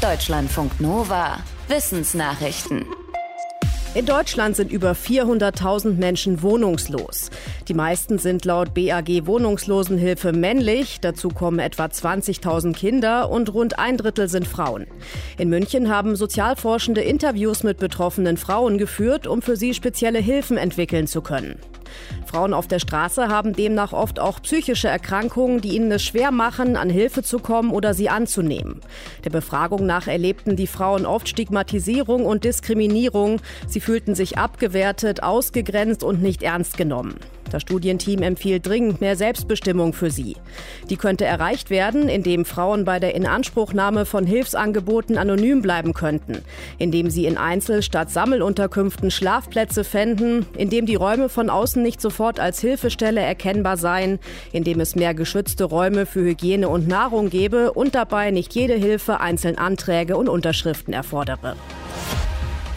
Deutschlandfunk Nova. Wissensnachrichten. In Deutschland sind über 400.000 Menschen wohnungslos. Die meisten sind laut BAG Wohnungslosenhilfe männlich. Dazu kommen etwa 20.000 Kinder und rund ein Drittel sind Frauen. In München haben Sozialforschende Interviews mit betroffenen Frauen geführt, um für sie spezielle Hilfen entwickeln zu können. Frauen auf der Straße haben demnach oft auch psychische Erkrankungen, die ihnen es schwer machen, an Hilfe zu kommen oder sie anzunehmen. Der Befragung nach erlebten die Frauen oft Stigmatisierung und Diskriminierung. Sie fühlten sich abgewertet, ausgegrenzt und nicht ernst genommen. Das Studienteam empfiehlt dringend mehr Selbstbestimmung für sie. Die könnte erreicht werden, indem Frauen bei der Inanspruchnahme von Hilfsangeboten anonym bleiben könnten, indem sie in Einzel- statt Sammelunterkünften Schlafplätze fänden, indem die Räume von außen nicht sofort als Hilfestelle erkennbar seien, indem es mehr geschützte Räume für Hygiene und Nahrung gebe und dabei nicht jede Hilfe einzeln Anträge und Unterschriften erfordere.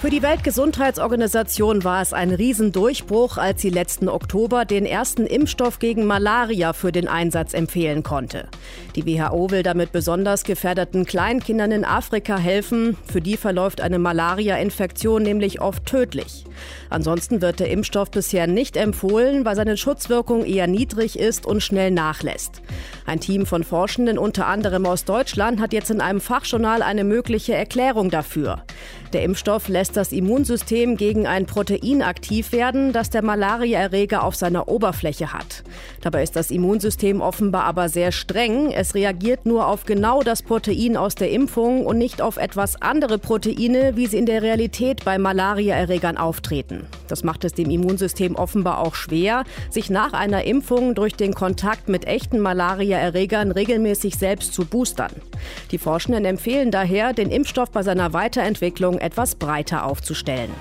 Für die Weltgesundheitsorganisation war es ein Riesendurchbruch, als sie letzten Oktober den ersten Impfstoff gegen Malaria für den Einsatz empfehlen konnte. Die WHO will damit besonders gefährdeten Kleinkindern in Afrika helfen. Für die verläuft eine Malaria-Infektion nämlich oft tödlich. Ansonsten wird der Impfstoff bisher nicht empfohlen, weil seine Schutzwirkung eher niedrig ist und schnell nachlässt. Ein Team von Forschenden, unter anderem aus Deutschland, hat jetzt in einem Fachjournal eine mögliche Erklärung dafür. Der Impfstoff lässt das Immunsystem gegen ein Protein aktiv werden, das der Malariaerreger auf seiner Oberfläche hat. Dabei ist das Immunsystem offenbar aber sehr streng. Es reagiert nur auf genau das Protein aus der Impfung und nicht auf etwas andere Proteine, wie sie in der Realität bei Malariaerregern auftreten. Das macht es dem Immunsystem offenbar auch schwer, sich nach einer Impfung durch den Kontakt mit echten Malariaerregern regelmäßig selbst zu boostern. Die Forschenden empfehlen daher, den Impfstoff bei seiner Weiterentwicklung etwas breiter aufzustellen.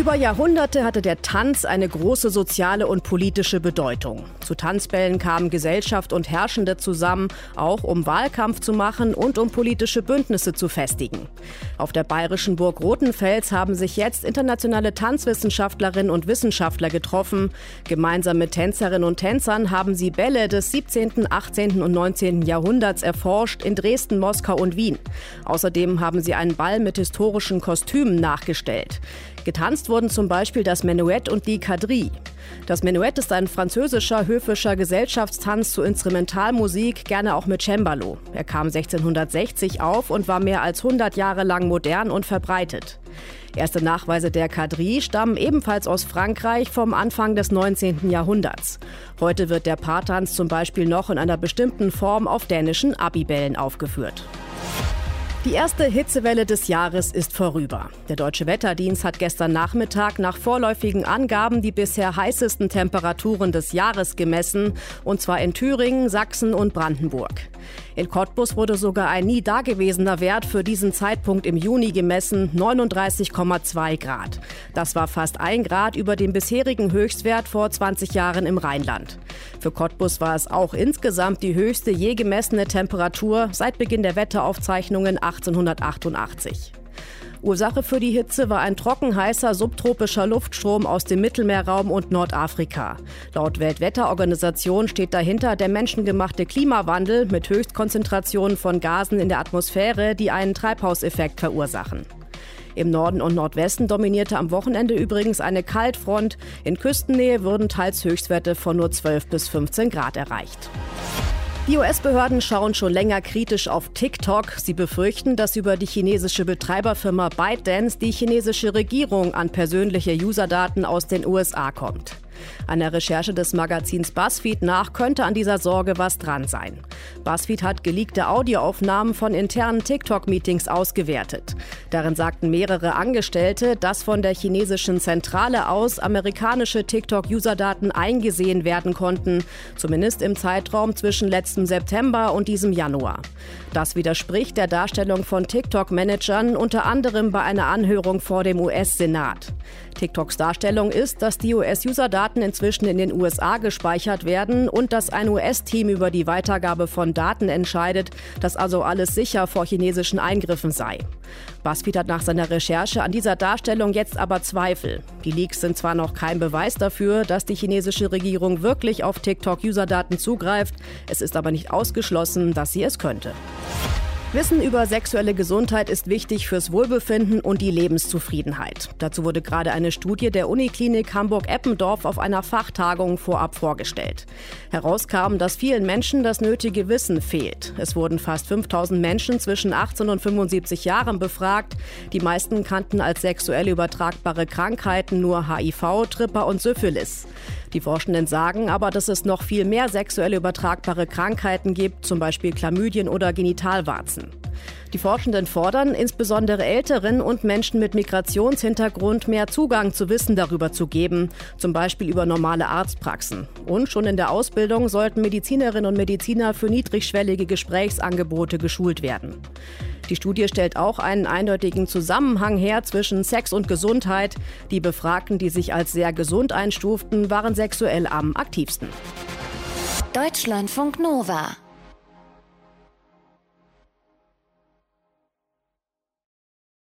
Über Jahrhunderte hatte der Tanz eine große soziale und politische Bedeutung. Zu Tanzbällen kamen Gesellschaft und Herrschende zusammen, auch um Wahlkampf zu machen und um politische Bündnisse zu festigen. Auf der bayerischen Burg Rothenfels haben sich jetzt internationale Tanzwissenschaftlerinnen und Wissenschaftler getroffen. Gemeinsam mit Tänzerinnen und Tänzern haben sie Bälle des 17., 18. und 19. Jahrhunderts erforscht in Dresden, Moskau und Wien. Außerdem haben sie einen Ball mit historischen Kostümen nachgestellt. Getanzt wurden zum Beispiel das Menuett und die Quadrille. Das Menuett ist ein französischer höfischer Gesellschaftstanz zur Instrumentalmusik, gerne auch mit Cembalo. Er kam 1660 auf und war mehr als 100 Jahre lang modern und verbreitet. Erste Nachweise der Quadrille stammen ebenfalls aus Frankreich vom Anfang des 19. Jahrhunderts. Heute wird der Paartanz zum Beispiel noch in einer bestimmten Form auf dänischen Abibällen aufgeführt. Die erste Hitzewelle des Jahres ist vorüber. Der Deutsche Wetterdienst hat gestern Nachmittag nach vorläufigen Angaben die bisher heißesten Temperaturen des Jahres gemessen, und zwar in Thüringen, Sachsen und Brandenburg. In Cottbus wurde sogar ein nie dagewesener Wert für diesen Zeitpunkt im Juni gemessen, 39,2 Grad. Das war fast ein Grad über dem bisherigen Höchstwert vor 20 Jahren im Rheinland. Für Cottbus war es auch insgesamt die höchste je gemessene Temperatur seit Beginn der Wetteraufzeichnungen 1888. Ursache für die Hitze war ein trockenheißer subtropischer Luftstrom aus dem Mittelmeerraum und Nordafrika. Laut Weltwetterorganisation steht dahinter der menschengemachte Klimawandel mit Höchstkonzentrationen von Gasen in der Atmosphäre, die einen Treibhauseffekt verursachen. Im Norden und Nordwesten dominierte am Wochenende übrigens eine Kaltfront. In Küstennähe wurden teils Höchstwerte von nur 12 bis 15 Grad erreicht. Die US-Behörden schauen schon länger kritisch auf TikTok. Sie befürchten, dass über die chinesische Betreiberfirma ByteDance die chinesische Regierung an persönliche Userdaten aus den USA kommt. Einer Recherche des Magazins BuzzFeed nach könnte an dieser Sorge was dran sein. BuzzFeed hat geleakte Audioaufnahmen von internen TikTok-Meetings ausgewertet. Darin sagten mehrere Angestellte, dass von der chinesischen Zentrale aus amerikanische TikTok-Userdaten eingesehen werden konnten, zumindest im Zeitraum zwischen letztem September und diesem Januar. Das widerspricht der Darstellung von TikTok-Managern unter anderem bei einer Anhörung vor dem US-Senat. TikToks Darstellung ist, dass die US-User-Daten inzwischen in den USA gespeichert werden und dass ein US-Team über die Weitergabe von Daten entscheidet, dass also alles sicher vor chinesischen Eingriffen sei. BuzzFeed hat nach seiner Recherche an dieser Darstellung jetzt aber Zweifel. Die Leaks sind zwar noch kein Beweis dafür, dass die chinesische Regierung wirklich auf TikTok-User-Daten zugreift, es ist aber nicht ausgeschlossen, dass sie es könnte. Wissen über sexuelle Gesundheit ist wichtig fürs Wohlbefinden und die Lebenszufriedenheit. Dazu wurde gerade eine Studie der Uniklinik Hamburg-Eppendorf auf einer Fachtagung vorab vorgestellt. Herauskam, dass vielen Menschen das nötige Wissen fehlt. Es wurden fast 5000 Menschen zwischen 18 und 75 Jahren befragt. Die meisten kannten als sexuell übertragbare Krankheiten nur HIV, Tripper und Syphilis. Die Forschenden sagen aber, dass es noch viel mehr sexuell übertragbare Krankheiten gibt, zum Beispiel Chlamydien oder Genitalwarzen. Die Forschenden fordern, insbesondere Älteren und Menschen mit Migrationshintergrund mehr Zugang zu Wissen darüber zu geben, zum Beispiel über normale Arztpraxen. Und schon in der Ausbildung sollten Medizinerinnen und Mediziner für niedrigschwellige Gesprächsangebote geschult werden. Die Studie stellt auch einen eindeutigen Zusammenhang her zwischen Sex und Gesundheit. Die Befragten, die sich als sehr gesund einstuften, waren sexuell am aktivsten. Deutschlandfunk Nova